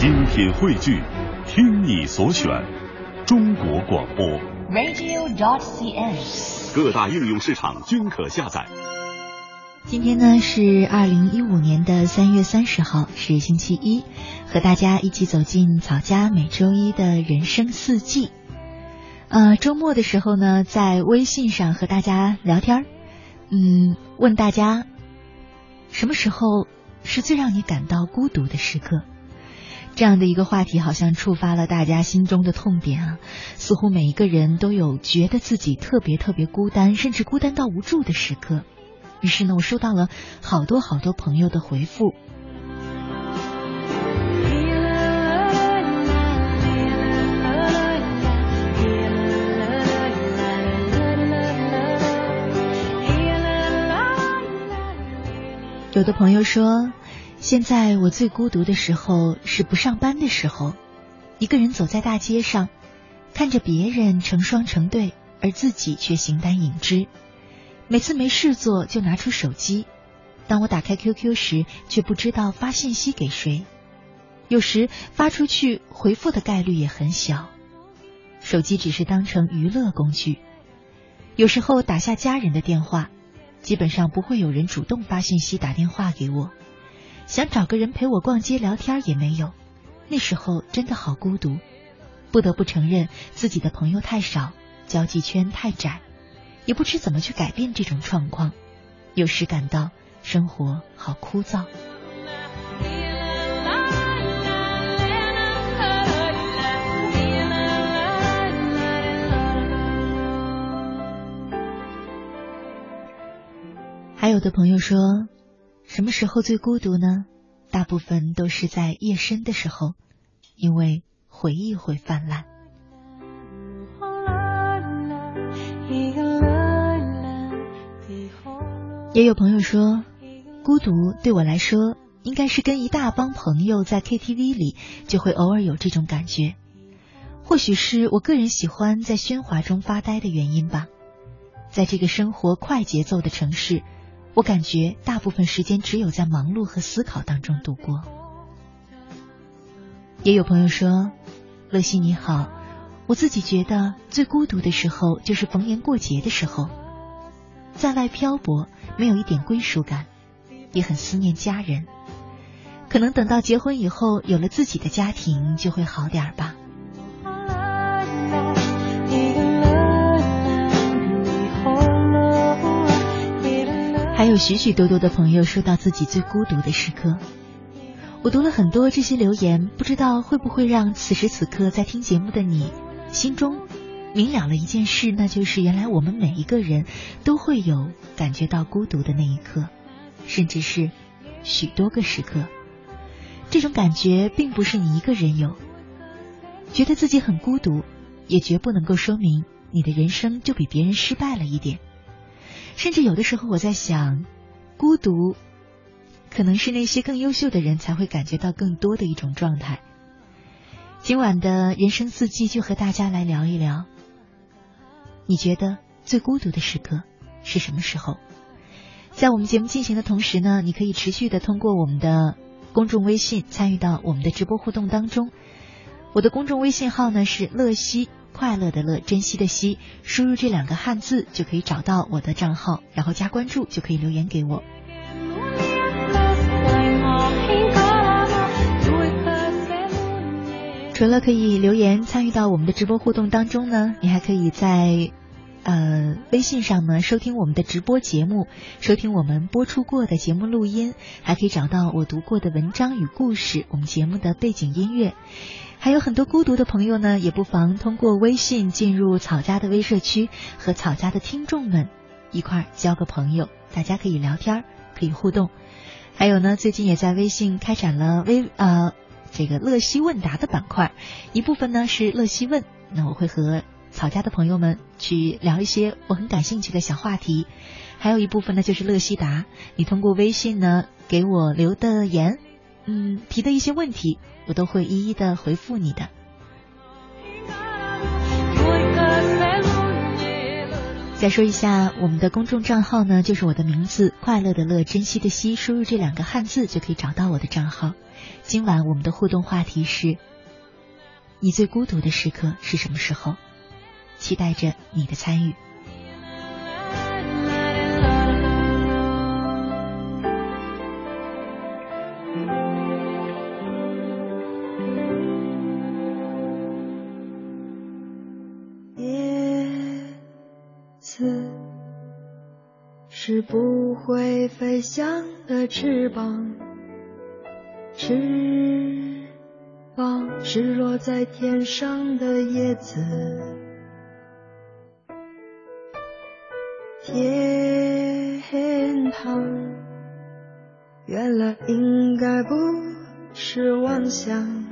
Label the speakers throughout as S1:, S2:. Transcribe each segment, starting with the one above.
S1: 精品汇聚，听你所选，中国广播。
S2: radio.cn。
S1: 各大应用市场均可下载。
S3: 今天呢是二零一五年的三月三十号，是星期一，和大家一起走进草家每周一的人生四季。呃，周末的时候呢，在微信上和大家聊天儿，嗯，问大家什么时候是最让你感到孤独的时刻？这样的一个话题好像触发了大家心中的痛点啊！似乎每一个人都有觉得自己特别特别孤单，甚至孤单到无助的时刻。于是呢，我收到了好多好多朋友的回复。有的朋友说，现在我最孤独的时候是不上班的时候，一个人走在大街上，看着别人成双成对，而自己却形单影只。每次没事做就拿出手机，当我打开 QQ 时，却不知道发信息给谁。有时发出去回复的概率也很小，手机只是当成娱乐工具。有时候打下家人的电话，基本上不会有人主动发信息打电话给我。想找个人陪我逛街聊天也没有，那时候真的好孤独。不得不承认自己的朋友太少，交际圈太窄。也不知怎么去改变这种状况，有时感到生活好枯燥。还有的朋友说，什么时候最孤独呢？大部分都是在夜深的时候，因为回忆会泛滥。也有朋友说，孤独对我来说，应该是跟一大帮朋友在 KTV 里，就会偶尔有这种感觉。或许是我个人喜欢在喧哗中发呆的原因吧。在这个生活快节奏的城市，我感觉大部分时间只有在忙碌和思考当中度过。也有朋友说，乐西你好，我自己觉得最孤独的时候就是逢年过节的时候，在外漂泊。没有一点归属感，也很思念家人。可能等到结婚以后，有了自己的家庭，就会好点儿吧。有许许多多的朋友说到自己最孤独的时刻，我读了很多这些留言，不知道会不会让此时此刻在听节目的你心中。明了了一件事，那就是原来我们每一个人都会有感觉到孤独的那一刻，甚至是许多个时刻。这种感觉并不是你一个人有，觉得自己很孤独，也绝不能够说明你的人生就比别人失败了一点。甚至有的时候我在想，孤独可能是那些更优秀的人才会感觉到更多的一种状态。今晚的人生四季就和大家来聊一聊。你觉得最孤独的时刻是什么时候？在我们节目进行的同时呢，你可以持续的通过我们的公众微信参与到我们的直播互动当中。我的公众微信号呢是乐西，快乐的乐，珍惜的惜，输入这两个汉字就可以找到我的账号，然后加关注就可以留言给我。除了可以留言参与到我们的直播互动当中呢，你还可以在呃微信上呢收听我们的直播节目，收听我们播出过的节目录音，还可以找到我读过的文章与故事，我们节目的背景音乐。还有很多孤独的朋友呢，也不妨通过微信进入草家的微社区，和草家的听众们一块儿交个朋友，大家可以聊天，可以互动。还有呢，最近也在微信开展了微呃。这个乐西问答的板块，一部分呢是乐西问，那我会和草家的朋友们去聊一些我很感兴趣的小话题，还有一部分呢就是乐西达，你通过微信呢给我留的言，嗯，提的一些问题，我都会一一的回复你的。再说一下我们的公众账号呢，就是我的名字“快乐的乐，珍惜的惜”，输入这两个汉字就可以找到我的账号。今晚我们的互动话题是：你最孤独的时刻是什么时候？期待着你的参与。
S4: 是不会飞翔的翅膀，翅膀是落在天上的叶子。天堂原来应该不是妄想，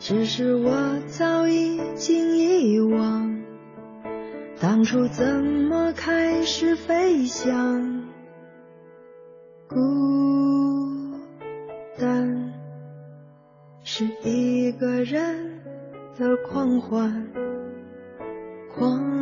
S4: 只是我早已经遗忘。当初怎么开始飞翔？孤单是一个人的狂欢，狂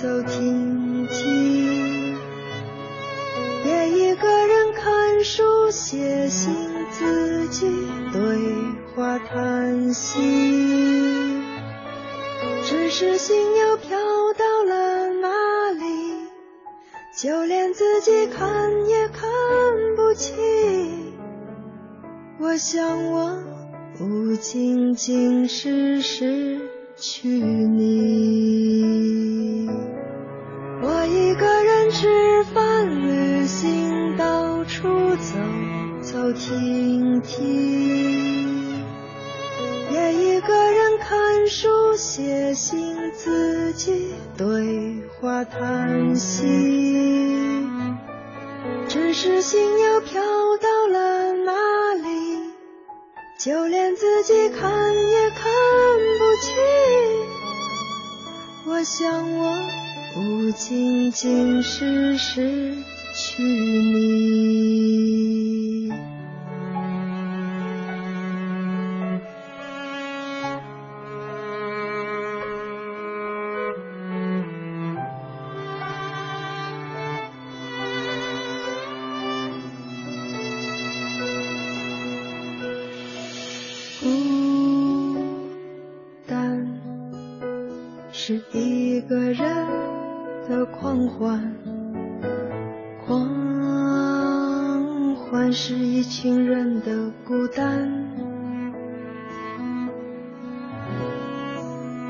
S4: 走停停，也一个人看书、写信，自己对话、叹息。只是心又飘到了哪里？就连自己看也看不清。我想我不仅仅是失去你。不停停，也一个人看书。写信，自己对话，叹息。只是心又飘到了哪里？就连自己看也看不清。我想，我不仅仅是失去你。是一个人的狂欢狂欢是一群人的孤单。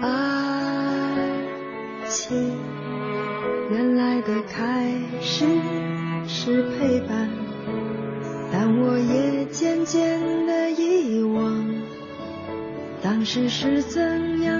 S4: 爱情原来的开始是陪伴但我也渐渐的遗忘当时是怎样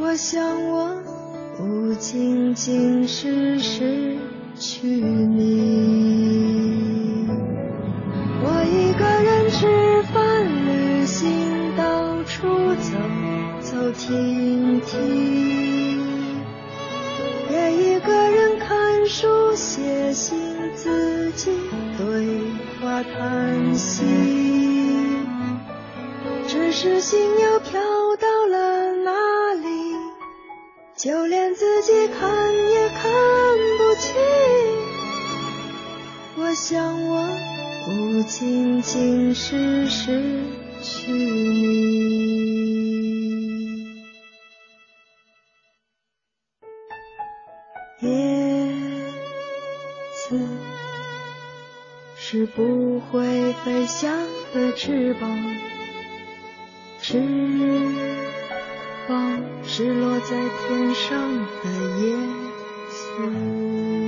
S4: 我想我不仅仅是失去你。我一个人吃饭旅行到处走走停停。也一个人看书写信自己对话谈心只是心又飘就连自己看也看不清我想我不仅仅是失去你叶子是不会飞翔的翅膀翅是落在天上的耶稣。